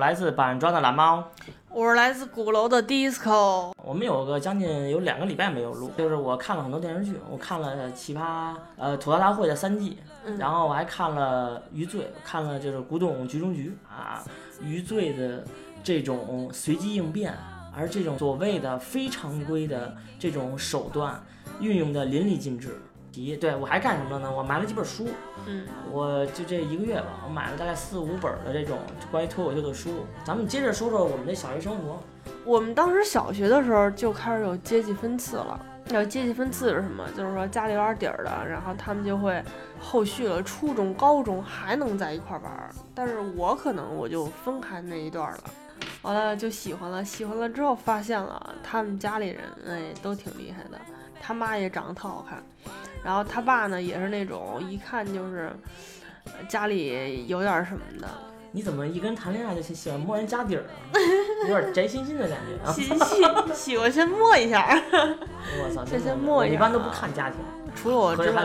来自板砖的蓝猫，我是来自鼓楼的 disco。我们有个将近有两个礼拜没有录，就是我看了很多电视剧，我看了《奇葩》呃吐槽大会的三季，嗯然后我还看了《余罪》，看了就是《古董局中局》啊，《余罪》的这种随机应变，而这种所谓的非常规的这种手段运用的淋漓尽致。题对我还干什么了呢？我买了几本书，嗯，我就这一个月吧，我买了大概四五本的这种关于脱口秀的书。咱们接着说说我们的小学生活。我们当时小学的时候就开始有阶级分次了。有阶级分次是什么？就是说家里有点底儿的，然后他们就会后续了初中、高中还能在一块儿玩儿。但是我可能我就分开那一段儿了。完了就喜欢了，喜欢了之后发现了他们家里人哎都挺厉害的，他妈也长得特好看，然后他爸呢也是那种一看就是呃家里有点儿什么的，你怎么一跟人谈恋爱就喜喜欢摸人家底儿啊？有点宅心心的感觉啊！喜喜喜欢先摸一下。我操，先先摸一下我一般都不啊看家庭，除了我之外。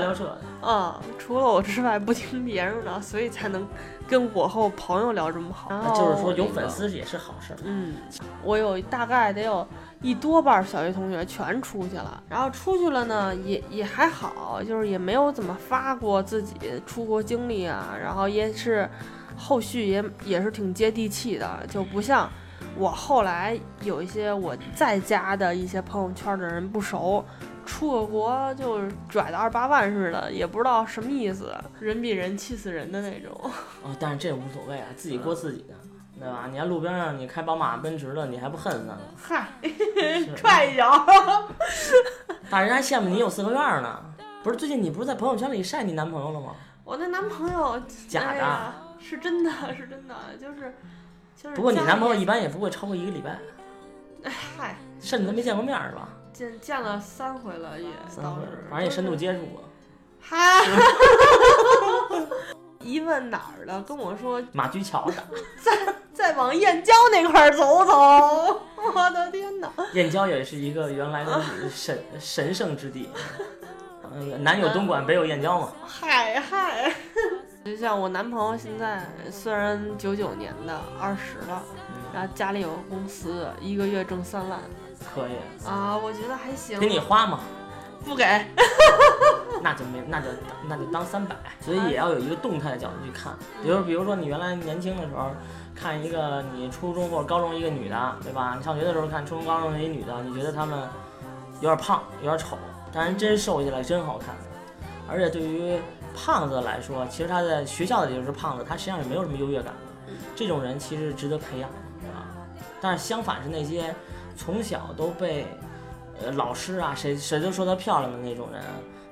嗯，除了我之外不听别人的，所以才能跟我和我朋友聊这么好。就是说有粉，丝也是好事儿。嗯，我有大概得有一多半儿小学同学全出去了，然后出去了呢，也也还好，就是也没有怎么发过自己出国经历啊，然后也是后续也也是挺接地气的，就不像。我后来有一些我在家的一些朋友圈的人不熟，出个国就是拽的二八万似的，也不知道什么意思，人比人气死人的那种。哦，但是这无所谓啊，自己过自己的，对吧？你看路边上你开宝马、奔驰的，你还不恨死他呢？嗨，踹一脚。大人还羡慕你有四合院儿呢。不是最近你不是在朋友圈里晒你男朋友了吗？我那男朋友假的哎是真的，是真的，就是就是。不过你男朋友一般也不会超过一个礼拜，嗨，甚至都没见过面儿是吧？见见了三回了也三回倒是，，反正也深度接触过。哈。一问哪儿的，跟我说 马驹桥上，再再往燕郊那块儿走走。我的天哪！燕郊也是一个原来的 神神圣之地。嗯，南有东莞，北有燕郊嘛。嗨嗨，就像我男朋友现在虽然九九年的二十了，嗯，然后家里有个公司，一个月挣三万可以，啊，我觉得还行。给你花嘛，不给？那就没，那就那就当三百。所以也要有一个动态的角度去看。比如，比如说你原来年轻的时候。看一个你初中或者高中一个女的，对吧？你上学的时候看初中高中的一女的，你觉得她们有点胖，有点丑，但是真瘦下来真好看。而且对于胖子来说，其实他在学校里就是胖子，他实际上是没有什么优越感的。这种人其实值得培养啊。但是相反是那些从小都被呃老师啊谁谁都说她漂亮的那种人，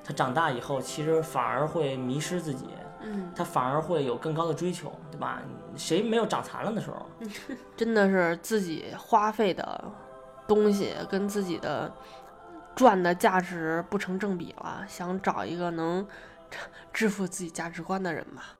她长大以后其实反而会迷失自己。嗯，她反而会有更高的追求，对吧？谁没有长残了的时候？真的是自己花费的东西跟自己的赚的价值不成正比了，想找一个能支付自己价值观的人吧。